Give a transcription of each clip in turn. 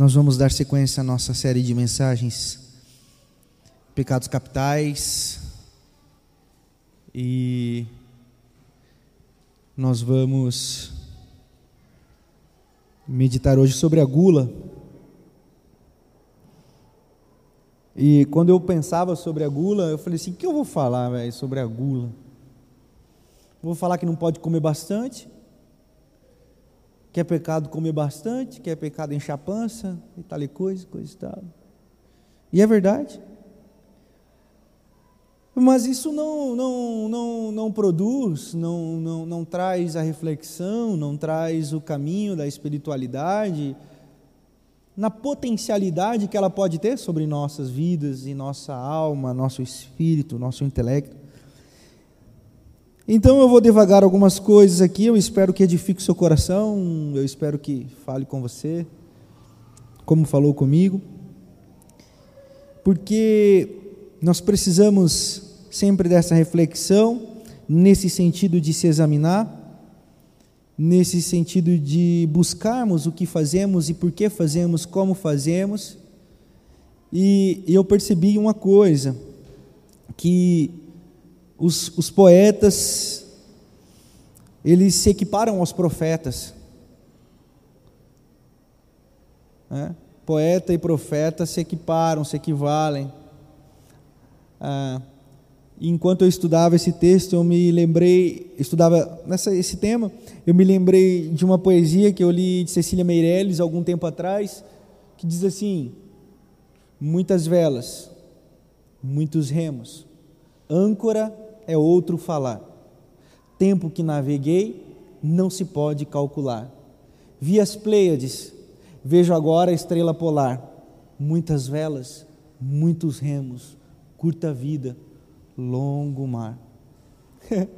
Nós vamos dar sequência à nossa série de mensagens Pecados Capitais e nós vamos meditar hoje sobre a gula. E quando eu pensava sobre a gula, eu falei assim: o que eu vou falar véio, sobre a gula? Vou falar que não pode comer bastante, que é pecado comer bastante, que é pecado encher a pança e tal e coisa, coisa e tal. E é verdade. Mas isso não, não, não, não produz, não, não, não traz a reflexão, não traz o caminho da espiritualidade, na potencialidade que ela pode ter sobre nossas vidas e nossa alma, nosso espírito, nosso intelecto. Então eu vou devagar algumas coisas aqui, eu espero que edifique seu coração, eu espero que fale com você, como falou comigo, porque nós precisamos sempre dessa reflexão, nesse sentido de se examinar, nesse sentido de buscarmos o que fazemos e por que fazemos, como fazemos. E eu percebi uma coisa, que os, os poetas, eles se equiparam aos profetas. É? Poeta e profeta se equiparam, se equivalem. Ah, enquanto eu estudava esse texto, eu me lembrei, estudava nessa, esse tema, eu me lembrei de uma poesia que eu li de Cecília Meirelles algum tempo atrás, que diz assim: muitas velas, muitos remos, âncora é outro falar. Tempo que naveguei não se pode calcular. Vi as Pleiades, vejo agora a estrela polar. Muitas velas, muitos remos, curta vida, longo mar.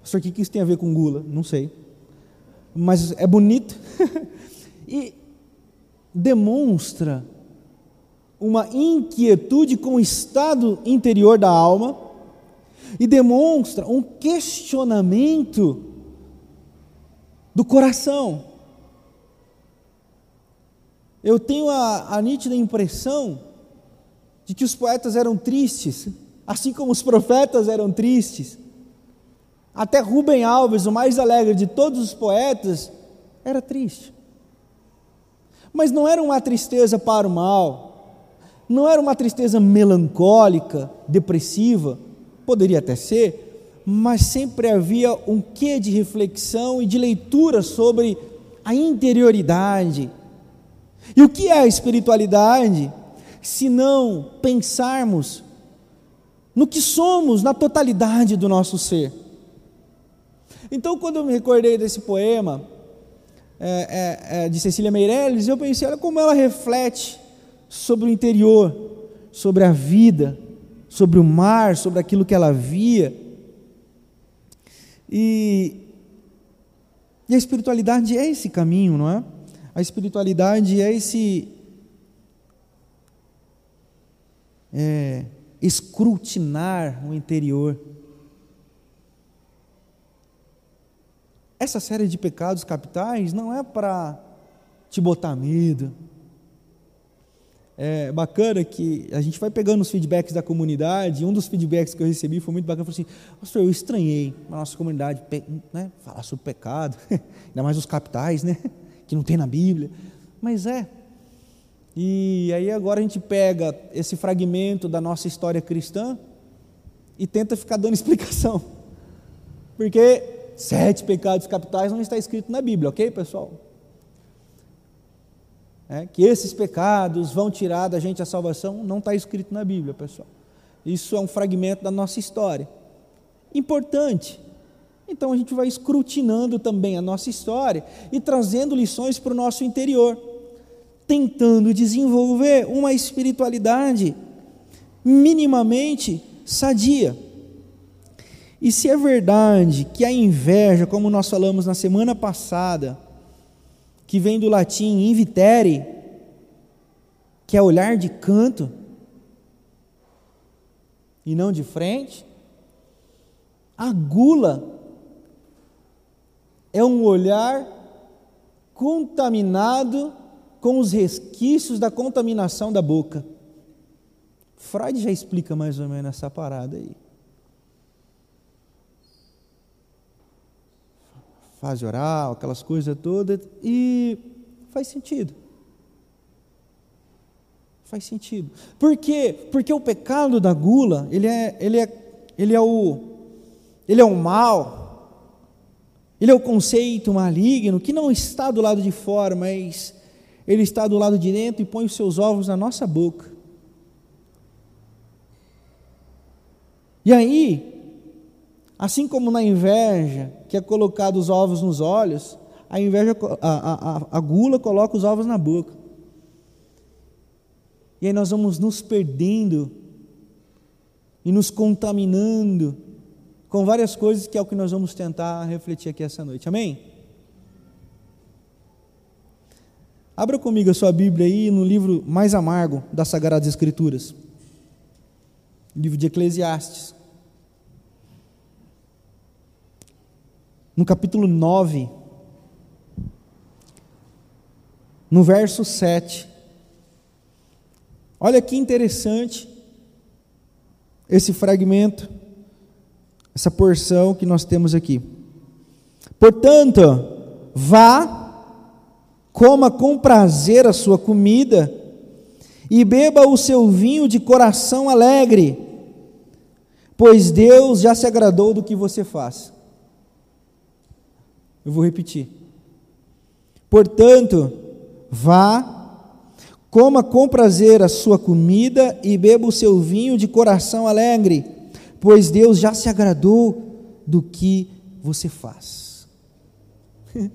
Pastor, o que isso tem a ver com gula? Não sei. Mas é bonito e demonstra uma inquietude com o estado interior da alma e demonstra um questionamento do coração. Eu tenho a, a nítida impressão de que os poetas eram tristes, assim como os profetas eram tristes. Até Rubem Alves, o mais alegre de todos os poetas, era triste. Mas não era uma tristeza para o mal, não era uma tristeza melancólica, depressiva, poderia até ser, mas sempre havia um quê de reflexão e de leitura sobre a interioridade. E o que é a espiritualidade? Se não pensarmos no que somos, na totalidade do nosso ser. Então, quando eu me recordei desse poema é, é, é, de Cecília Meirelles, eu pensei, olha como ela reflete sobre o interior, sobre a vida, sobre o mar, sobre aquilo que ela via. E, e a espiritualidade é esse caminho, não é? A espiritualidade é esse é, escrutinar o interior. Essa série de pecados capitais não é para te botar medo, é bacana que a gente vai pegando os feedbacks da comunidade, e um dos feedbacks que eu recebi foi muito bacana, foi assim, pastor, eu estranhei na nossa comunidade né, falar sobre pecado, ainda mais os capitais, né, que não tem na Bíblia, mas é, e aí agora a gente pega esse fragmento da nossa história cristã e tenta ficar dando explicação, porque sete pecados capitais não está escrito na Bíblia, ok pessoal? É, que esses pecados vão tirar da gente a salvação, não está escrito na Bíblia, pessoal. Isso é um fragmento da nossa história. Importante. Então a gente vai escrutinando também a nossa história e trazendo lições para o nosso interior, tentando desenvolver uma espiritualidade minimamente sadia. E se é verdade que a inveja, como nós falamos na semana passada, que vem do latim invitere, que é olhar de canto e não de frente. A gula é um olhar contaminado com os resquícios da contaminação da boca. Freud já explica mais ou menos essa parada aí. Fase oral, aquelas coisas todas, e faz sentido. Faz sentido. Por quê? Porque o pecado da gula, ele é, ele é, ele é o ele é o mal. Ele é o conceito maligno que não está do lado de fora, mas ele está do lado de dentro e põe os seus ovos na nossa boca. E aí, assim como na inveja, que é colocado os ovos nos olhos, a inveja, a, a, a gula coloca os ovos na boca. E aí nós vamos nos perdendo e nos contaminando com várias coisas que é o que nós vamos tentar refletir aqui essa noite. Amém? Abra comigo a sua Bíblia aí no livro mais amargo das Sagradas Escrituras. Livro de Eclesiastes. No capítulo 9, no verso 7. Olha que interessante esse fragmento, essa porção que nós temos aqui. Portanto, vá, coma com prazer a sua comida e beba o seu vinho de coração alegre, pois Deus já se agradou do que você faz. Eu vou repetir. Portanto, vá, Coma com prazer a sua comida e beba o seu vinho de coração alegre, pois Deus já se agradou do que você faz.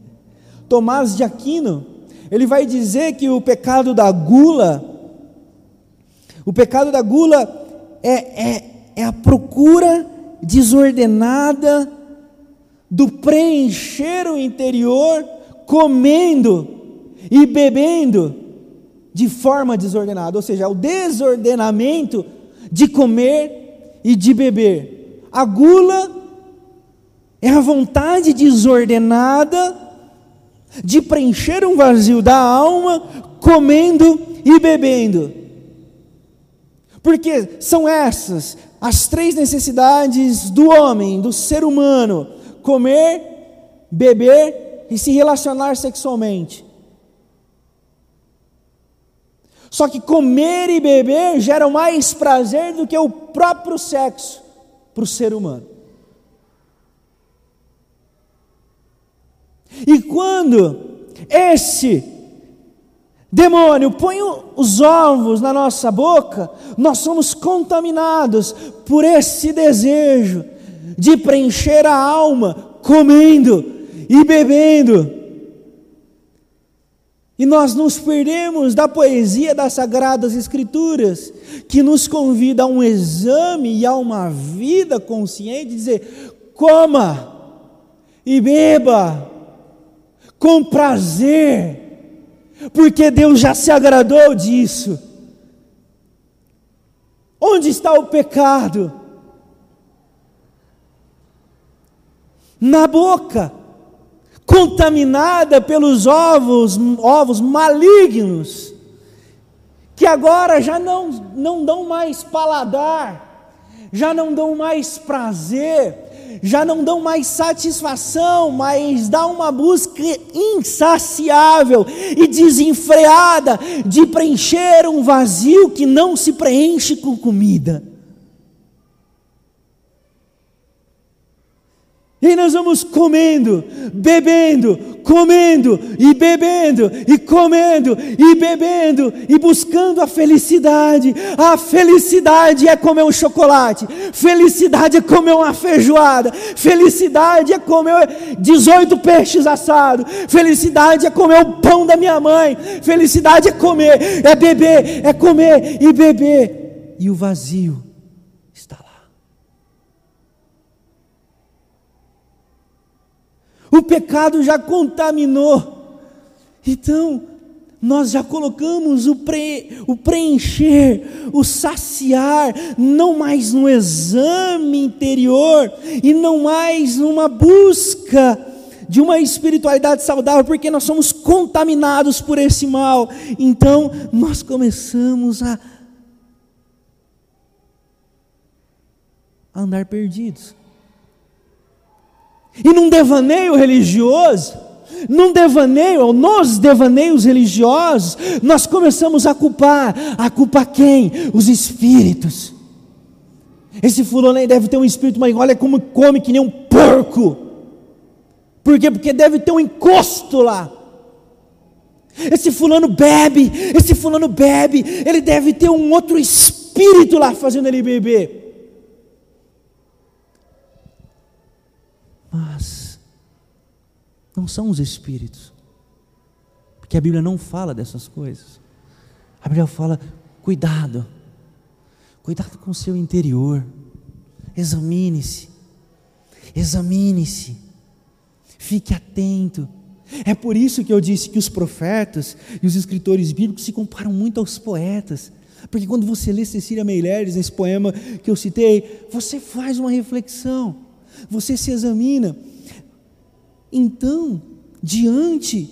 Tomás de Aquino, ele vai dizer que o pecado da gula, o pecado da gula é, é, é a procura desordenada do preencher o interior, comendo e bebendo de forma desordenada, ou seja, o desordenamento de comer e de beber. A gula é a vontade desordenada de preencher um vazio da alma comendo e bebendo. Porque são essas as três necessidades do homem, do ser humano: comer, beber e se relacionar sexualmente. Só que comer e beber geram mais prazer do que o próprio sexo para o ser humano. E quando esse demônio põe os ovos na nossa boca, nós somos contaminados por esse desejo de preencher a alma comendo e bebendo e nós nos perdemos da poesia das Sagradas Escrituras, que nos convida a um exame e a uma vida consciente, dizer: coma e beba com prazer, porque Deus já se agradou disso. Onde está o pecado? Na boca contaminada pelos ovos, ovos malignos, que agora já não, não dão mais paladar, já não dão mais prazer, já não dão mais satisfação, mas dá uma busca insaciável e desenfreada de preencher um vazio que não se preenche com comida. E nós vamos comendo, bebendo, comendo e bebendo, e comendo e bebendo, e buscando a felicidade. A felicidade é comer um chocolate, felicidade é comer uma feijoada, felicidade é comer 18 peixes assados, felicidade é comer o pão da minha mãe, felicidade é comer, é beber, é comer e beber. E o vazio o pecado já contaminou. Então, nós já colocamos o, pre, o preencher, o saciar, não mais no exame interior e não mais numa busca de uma espiritualidade saudável, porque nós somos contaminados por esse mal. Então, nós começamos a andar perdidos. E num devaneio religioso, num devaneio, ou nos devaneios religiosos, nós começamos a culpar. A culpa quem? Os espíritos. Esse fulano aí deve ter um espírito, mas olha como come que nem um porco. Por quê? Porque deve ter um encosto lá. Esse fulano bebe, esse fulano bebe, ele deve ter um outro espírito lá fazendo ele beber. Mas não são os espíritos. Porque a Bíblia não fala dessas coisas. A Bíblia fala: cuidado, cuidado com o seu interior. Examine-se, examine-se, fique atento. É por isso que eu disse que os profetas e os escritores bíblicos se comparam muito aos poetas. Porque quando você lê Cecília Meireles, nesse poema que eu citei, você faz uma reflexão, você se examina. Então, diante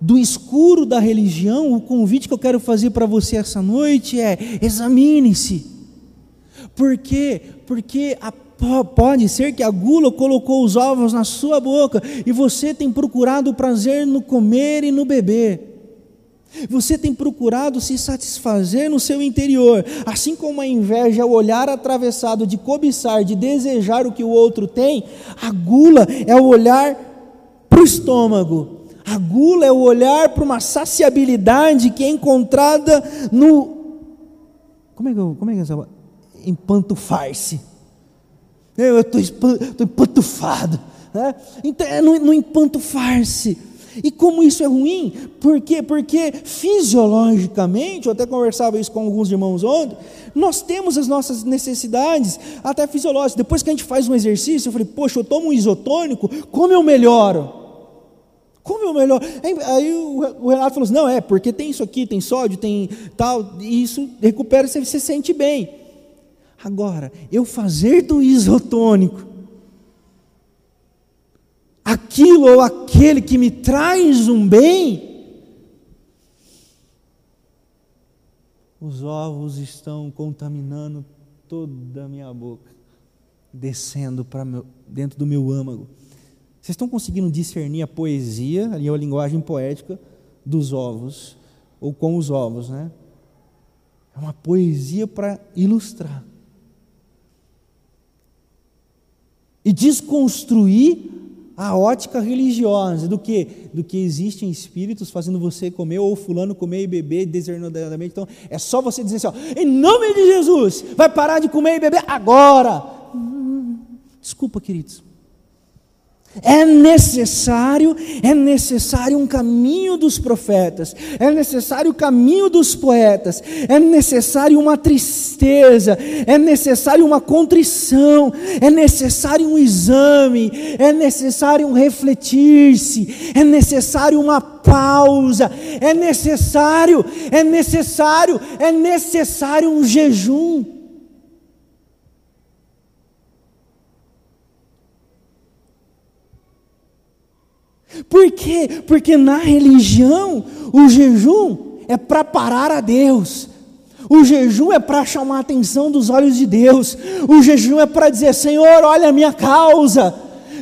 do escuro da religião, o convite que eu quero fazer para você essa noite é: examine-se. Por quê? Porque a, pode ser que a gula colocou os ovos na sua boca e você tem procurado o prazer no comer e no beber. Você tem procurado se satisfazer no seu interior, assim como a inveja é o olhar atravessado de cobiçar, de desejar o que o outro tem, a gula é o olhar para o estômago, a gula é o olhar para uma saciabilidade que é encontrada no. Como é que, eu, como é que é essa. Empantufar-se. Eu estou empantufado. Né? Então, é no, no empantufar-se. E como isso é ruim? Por quê? Porque fisiologicamente, eu até conversava isso com alguns irmãos ontem, nós temos as nossas necessidades, até fisiológicas. Depois que a gente faz um exercício, eu falei, poxa, eu tomo um isotônico, como eu melhoro? Como eu melhoro? Aí, o, Renato falou assim: não, é, porque tem isso aqui, tem sódio, tem tal, e isso recupera, você se sente bem. Agora, eu fazer do isotônico aquilo ou aquele que me traz um bem, os ovos estão contaminando toda a minha boca, descendo para dentro do meu âmago. Vocês estão conseguindo discernir a poesia, ali a linguagem poética dos ovos, ou com os ovos, né? É uma poesia para ilustrar. E desconstruir a ótica religiosa do que do que existem espíritos fazendo você comer ou fulano comer e beber desordenadamente. Então é só você dizer assim, ó, em nome de Jesus, vai parar de comer e beber agora. Hum, desculpa, queridos. É necessário, é necessário um caminho dos profetas, é necessário o caminho dos poetas, é necessário uma tristeza, é necessário uma contrição, é necessário um exame, é necessário um refletir-se, é necessário uma pausa, é necessário, é necessário, é necessário um jejum. Por quê? Porque na religião o jejum é para parar a Deus. O jejum é para chamar a atenção dos olhos de Deus. O jejum é para dizer: Senhor, olha a minha causa.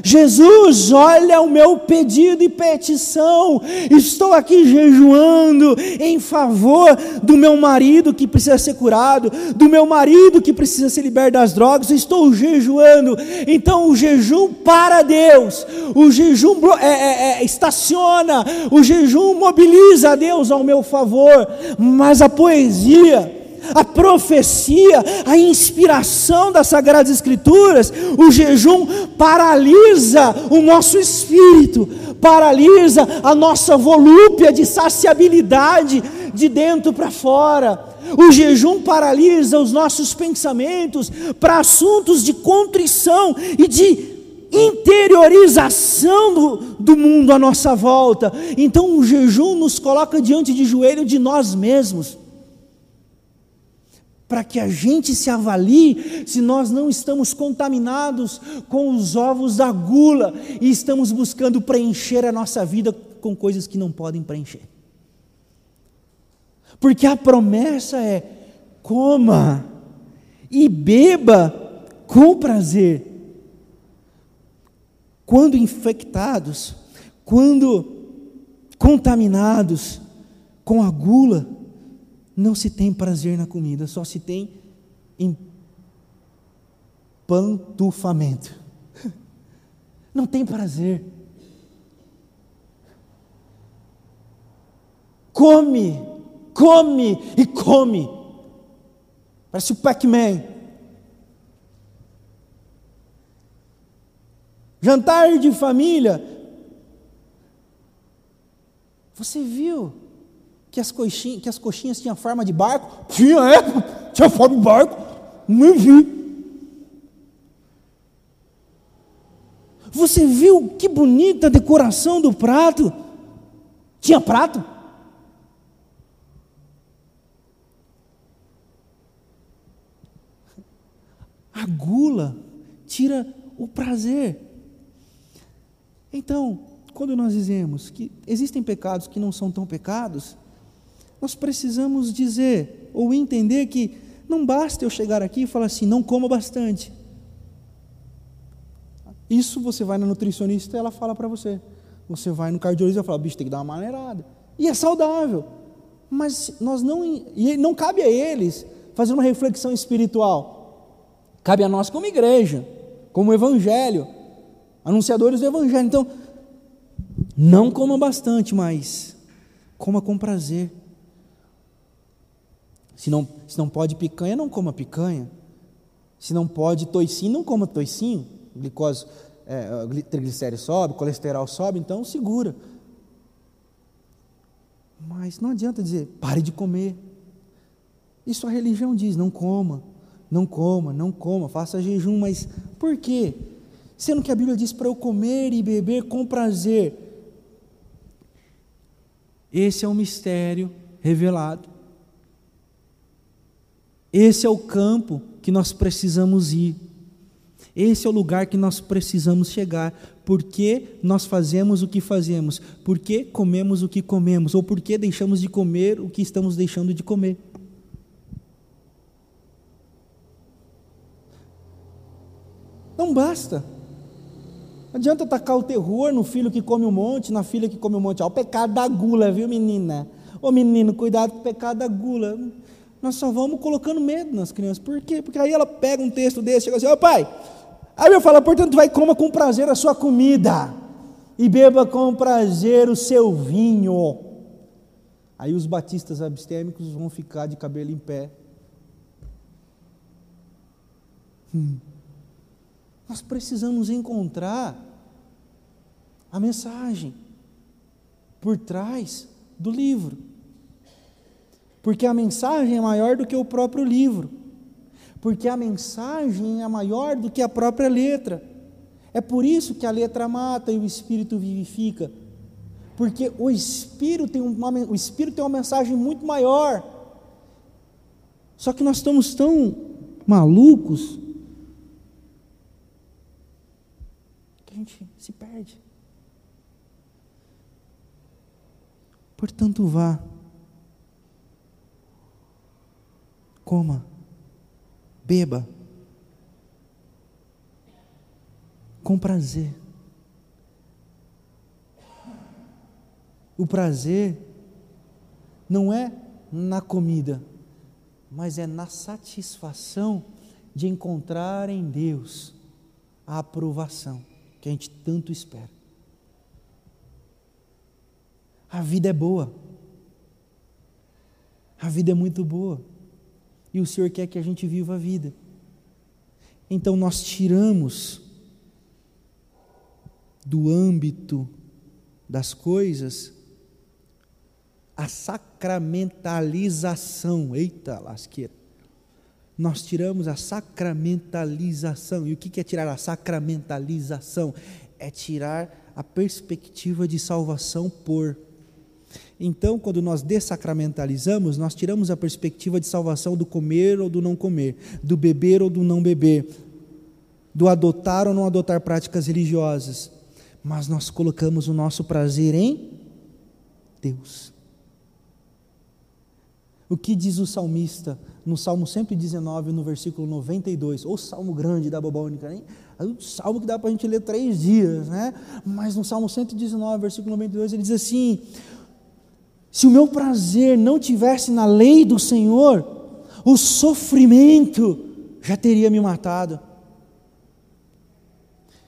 Jesus, olha o meu pedido e petição. Estou aqui jejuando em favor do meu marido que precisa ser curado, do meu marido que precisa ser liberto das drogas. Estou jejuando. Então o jejum para Deus, o jejum é, é, é, estaciona, o jejum mobiliza a Deus ao meu favor. Mas a poesia a profecia, a inspiração das Sagradas Escrituras, o jejum paralisa o nosso espírito, paralisa a nossa volúpia de saciabilidade de dentro para fora. O jejum paralisa os nossos pensamentos para assuntos de contrição e de interiorização do, do mundo à nossa volta. Então o jejum nos coloca diante de joelho de nós mesmos para que a gente se avalie se nós não estamos contaminados com os ovos da gula e estamos buscando preencher a nossa vida com coisas que não podem preencher. Porque a promessa é: coma e beba com prazer. Quando infectados, quando contaminados com a gula, não se tem prazer na comida, só se tem empantufamento. Não tem prazer. Come, come e come. Parece o Pac-Man. Jantar de família. Você viu que as, coxinhas, que as coxinhas tinham forma de barco? Tinha, é, tinha forma de barco. Não vi. Você viu que bonita decoração do prato? Tinha prato? A gula tira o prazer. Então, quando nós dizemos que existem pecados que não são tão pecados, nós precisamos dizer ou entender que não basta eu chegar aqui e falar assim, não coma bastante. Isso você vai na nutricionista e ela fala para você. Você vai no cardiologista e fala, bicho, tem que dar uma maneirada. E é saudável. Mas nós não. E não cabe a eles fazer uma reflexão espiritual. Cabe a nós como igreja, como evangelho, anunciadores do evangelho. Então, não coma bastante, mas coma com prazer. Se não, se não pode picanha, não coma picanha. Se não pode toicinho, não coma toicinho. Glicose, é, sobe, colesterol sobe, então segura. Mas não adianta dizer, pare de comer. Isso a religião diz, não coma, não coma, não coma, faça jejum, mas por quê? Sendo que a Bíblia diz para eu comer e beber com prazer. Esse é o mistério revelado. Esse é o campo que nós precisamos ir. Esse é o lugar que nós precisamos chegar. Por que nós fazemos o que fazemos? Por que comemos o que comemos? Ou por que deixamos de comer o que estamos deixando de comer? Não basta. Não adianta tacar o terror no filho que come um monte, na filha que come um monte. O pecado da gula, viu, menina? Ô menino, cuidado com o pecado da gula nós só vamos colocando medo nas crianças. Por quê? Porque aí ela pega um texto desse, chega assim, ô pai, aí eu falo, portanto, vai coma com prazer a sua comida e beba com prazer o seu vinho. Aí os batistas abstêmicos vão ficar de cabelo em pé. Hum. Nós precisamos encontrar a mensagem por trás do livro porque a mensagem é maior do que o próprio livro, porque a mensagem é maior do que a própria letra. É por isso que a letra mata e o espírito vivifica, porque o espírito tem uma, o espírito tem uma mensagem muito maior. Só que nós estamos tão malucos que a gente se perde. Portanto, vá coma, beba, com prazer. O prazer não é na comida, mas é na satisfação de encontrar em Deus a aprovação que a gente tanto espera. A vida é boa. A vida é muito boa e o Senhor quer que a gente viva a vida. Então nós tiramos do âmbito das coisas a sacramentalização. Eita lasqueira. Nós tiramos a sacramentalização. E o que é tirar a sacramentalização? É tirar a perspectiva de salvação por. Então, quando nós dessacramentalizamos, nós tiramos a perspectiva de salvação do comer ou do não comer, do beber ou do não beber, do adotar ou não adotar práticas religiosas, mas nós colocamos o nosso prazer em Deus. O que diz o salmista no Salmo 119, no versículo 92, ou salmo grande da Bobônica, hein? É um salmo que dá para a gente ler três dias, né? Mas no Salmo 119, versículo 92, ele diz assim: se o meu prazer não tivesse na lei do Senhor, o sofrimento já teria me matado.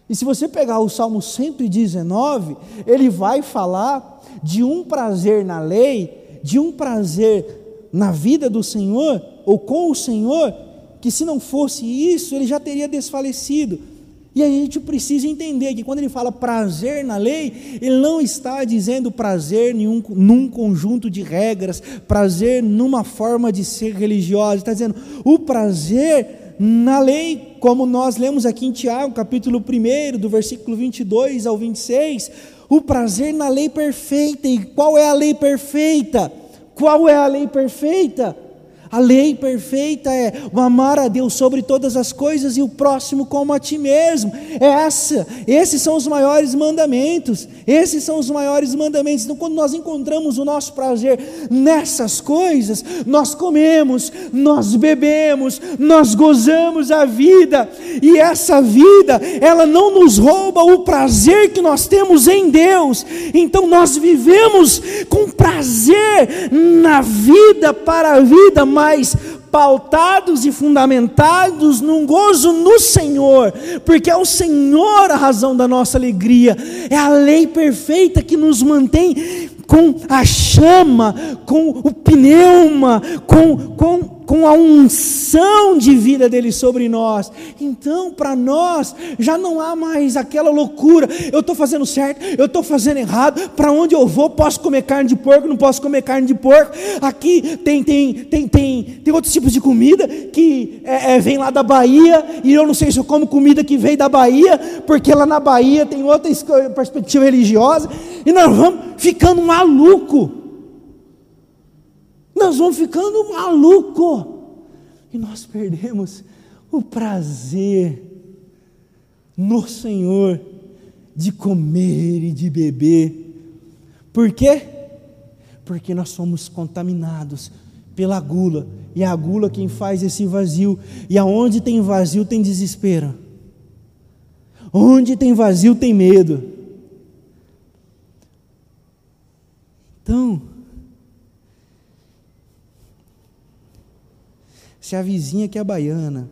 E se você pegar o Salmo 119, ele vai falar de um prazer na lei, de um prazer na vida do Senhor, ou com o Senhor, que se não fosse isso, ele já teria desfalecido. E a gente precisa entender que quando ele fala prazer na lei, ele não está dizendo prazer em um, num conjunto de regras, prazer numa forma de ser religiosa, ele está dizendo o prazer na lei, como nós lemos aqui em Tiago, capítulo 1, do versículo 22 ao 26, o prazer na lei perfeita. E qual é a lei perfeita? Qual é a lei perfeita? A lei perfeita é o amar a Deus sobre todas as coisas e o próximo como a ti mesmo. É essa, esses são os maiores mandamentos. Esses são os maiores mandamentos. Então, quando nós encontramos o nosso prazer nessas coisas, nós comemos, nós bebemos, nós gozamos a vida. E essa vida, ela não nos rouba o prazer que nós temos em Deus. Então, nós vivemos com prazer na vida para a vida mais pautados e fundamentados num gozo no Senhor, porque é o Senhor a razão da nossa alegria, é a lei perfeita que nos mantém com a chama, com o pneuma, com, com com a unção de vida dele sobre nós. Então, para nós, já não há mais aquela loucura. Eu estou fazendo certo, eu estou fazendo errado. Para onde eu vou, posso comer carne de porco, não posso comer carne de porco. Aqui tem, tem, tem, tem, tem outros tipos de comida que é, é, vem lá da Bahia, e eu não sei se eu como comida que vem da Bahia, porque lá na Bahia tem outra perspectiva religiosa, e nós vamos ficando maluco nós vamos ficando maluco e nós perdemos o prazer no Senhor de comer e de beber. Por quê? Porque nós somos contaminados pela gula, e a gula quem faz esse vazio, e aonde tem vazio tem desespero. Onde tem vazio tem medo. Então, Se a vizinha que é baiana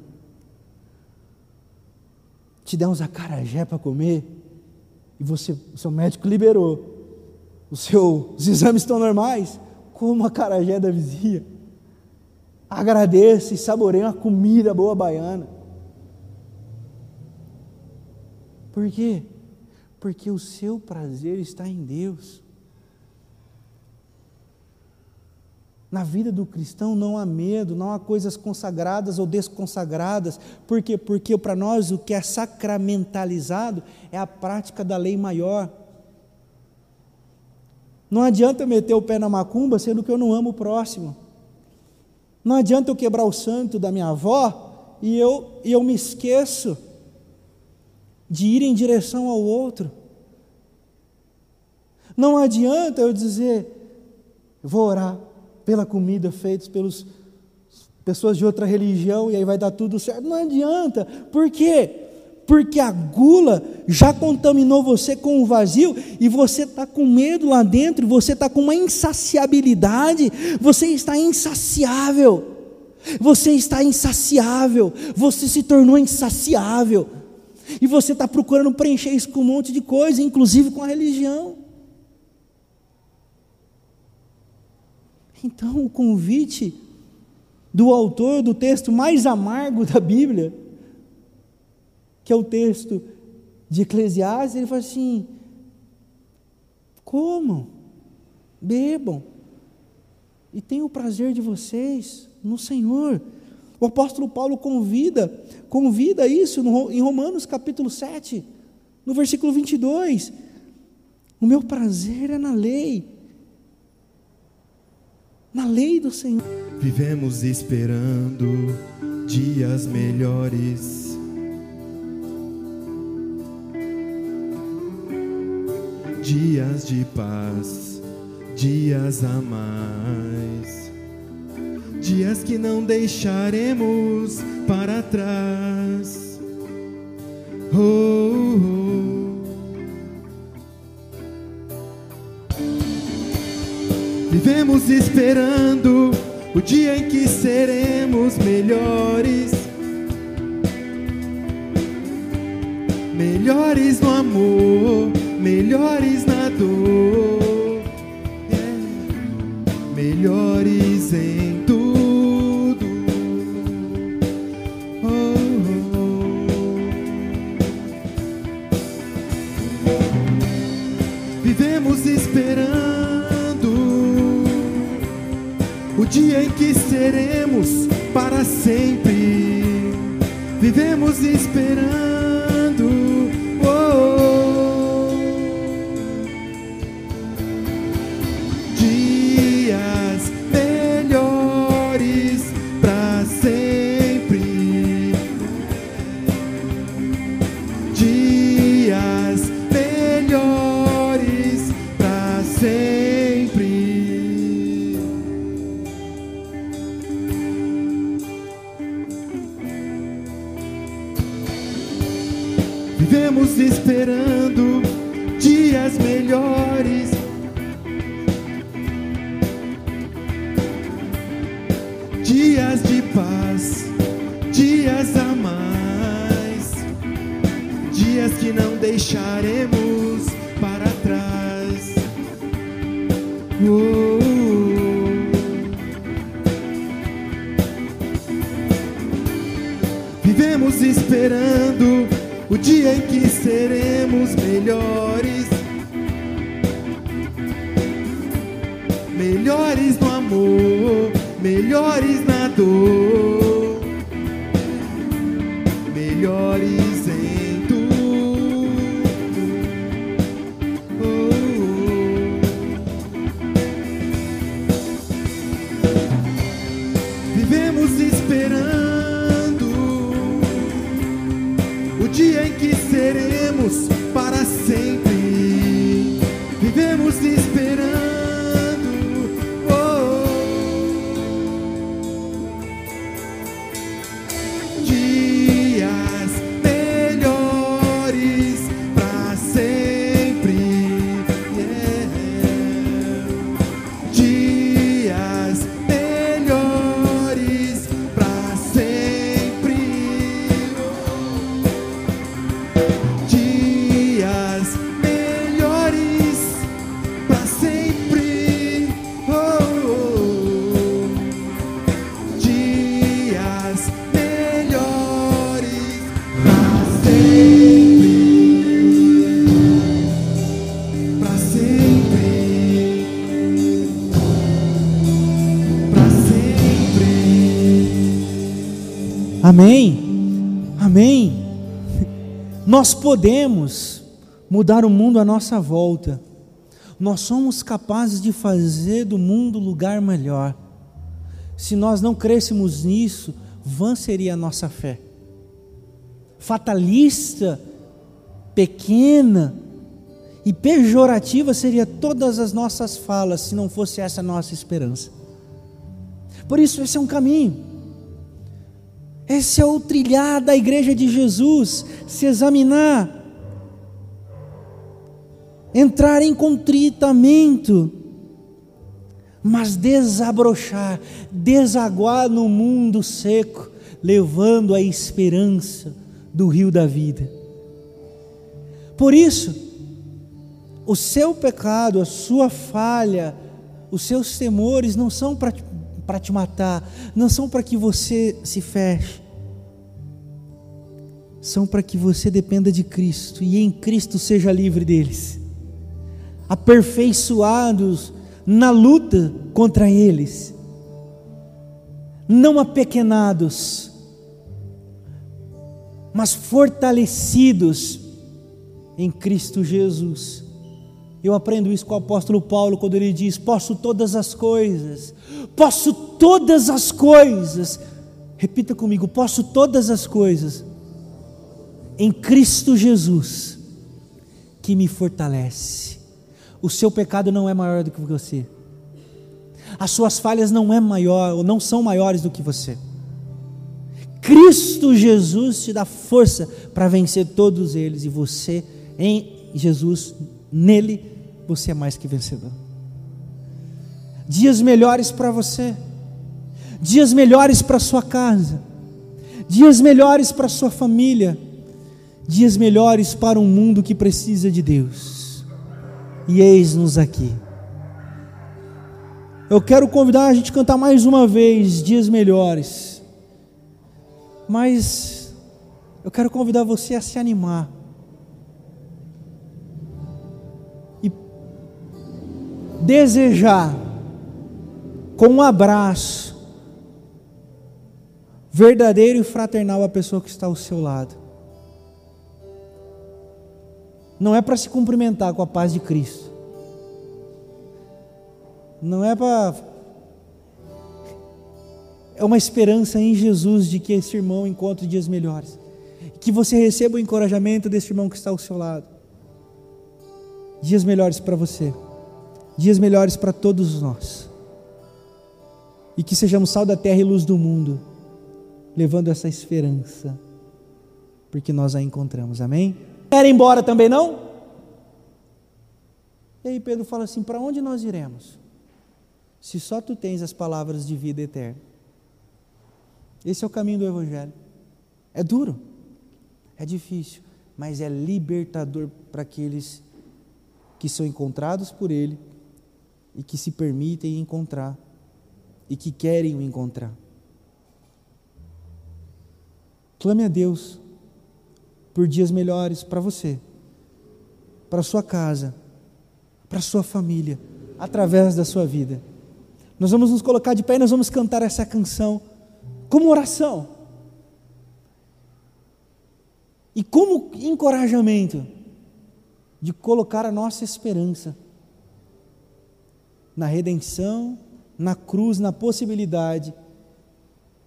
te der uns acarajé para comer, e você, o seu médico liberou, os seus exames estão normais, como a carajé da vizinha. Agradeça e saboreie uma comida boa baiana. Por quê? Porque o seu prazer está em Deus. Na vida do cristão não há medo, não há coisas consagradas ou desconsagradas. Por quê? Porque para nós o que é sacramentalizado é a prática da lei maior. Não adianta meter o pé na macumba sendo que eu não amo o próximo. Não adianta eu quebrar o santo da minha avó e eu, e eu me esqueço de ir em direção ao outro. Não adianta eu dizer, vou orar, pela comida feitos pelas pessoas de outra religião e aí vai dar tudo certo. Não adianta. Por quê? Porque a gula já contaminou você com o vazio e você está com medo lá dentro, você está com uma insaciabilidade, você está insaciável. Você está insaciável, você se tornou insaciável. E você está procurando preencher isso com um monte de coisa, inclusive com a religião. Então, o convite do autor do texto mais amargo da Bíblia, que é o texto de Eclesiastes, ele fala assim: comam, bebam, e tenham o prazer de vocês no Senhor. O apóstolo Paulo convida, convida isso no, em Romanos capítulo 7, no versículo 22. O meu prazer é na lei na lei do Senhor. Vivemos esperando dias melhores. Dias de paz, dias a mais. Dias que não deixaremos para trás. Oh, Vivemos esperando o dia em que seremos melhores. Melhores no amor, melhores na dor, yeah. melhores em tudo. Em que seremos para sempre. Vivemos esperando. Não deixaremos para trás. Oh, Vivemos esperando o dia em que seremos melhores. Melhores no amor, melhores na dor, Amém? Amém? Nós podemos mudar o mundo à nossa volta. Nós somos capazes de fazer do mundo lugar melhor. Se nós não crêssemos nisso, vã seria a nossa fé. Fatalista, pequena e pejorativa seria todas as nossas falas se não fosse essa nossa esperança. Por isso, esse é um caminho. Esse é o trilhar da igreja de Jesus, se examinar, entrar em contritamento, mas desabrochar, desaguar no mundo seco, levando a esperança do rio da vida. Por isso, o seu pecado, a sua falha, os seus temores não são para te matar, não são para que você se feche, são para que você dependa de Cristo e em Cristo seja livre deles, aperfeiçoados na luta contra eles, não apequenados, mas fortalecidos em Cristo Jesus. Eu aprendo isso com o apóstolo Paulo quando ele diz: Posso todas as coisas, posso todas as coisas. Repita comigo: Posso todas as coisas em Cristo Jesus que me fortalece. O seu pecado não é maior do que você. As suas falhas não é maior ou não são maiores do que você. Cristo Jesus te dá força para vencer todos eles e você em Jesus, nele você é mais que vencedor. Dias melhores para você, dias melhores para sua casa, dias melhores para sua família, dias melhores para um mundo que precisa de Deus. E eis-nos aqui. Eu quero convidar a gente a cantar mais uma vez dias melhores. Mas eu quero convidar você a se animar desejar com um abraço verdadeiro e fraternal a pessoa que está ao seu lado. Não é para se cumprimentar com a paz de Cristo. Não é para. É uma esperança em Jesus de que esse irmão encontre dias melhores. Que você receba o encorajamento desse irmão que está ao seu lado. Dias melhores para você dias melhores para todos nós. E que sejamos sal da terra e luz do mundo, levando essa esperança, porque nós a encontramos, amém? Quer ir embora também não? E aí Pedro fala assim: para onde nós iremos? Se só tu tens as palavras de vida eterna. Esse é o caminho do Evangelho. É duro, é difícil, mas é libertador para aqueles que são encontrados por Ele e que se permitem encontrar e que querem o encontrar. Clame a Deus por dias melhores para você, para sua casa, para sua família, através da sua vida. Nós vamos nos colocar de pé e nós vamos cantar essa canção como oração e como encorajamento de colocar a nossa esperança na redenção, na cruz, na possibilidade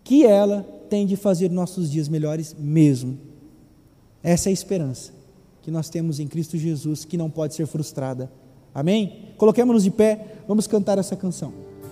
que ela tem de fazer nossos dias melhores mesmo. Essa é a esperança que nós temos em Cristo Jesus, que não pode ser frustrada. Amém? Coloquemos-nos de pé, vamos cantar essa canção.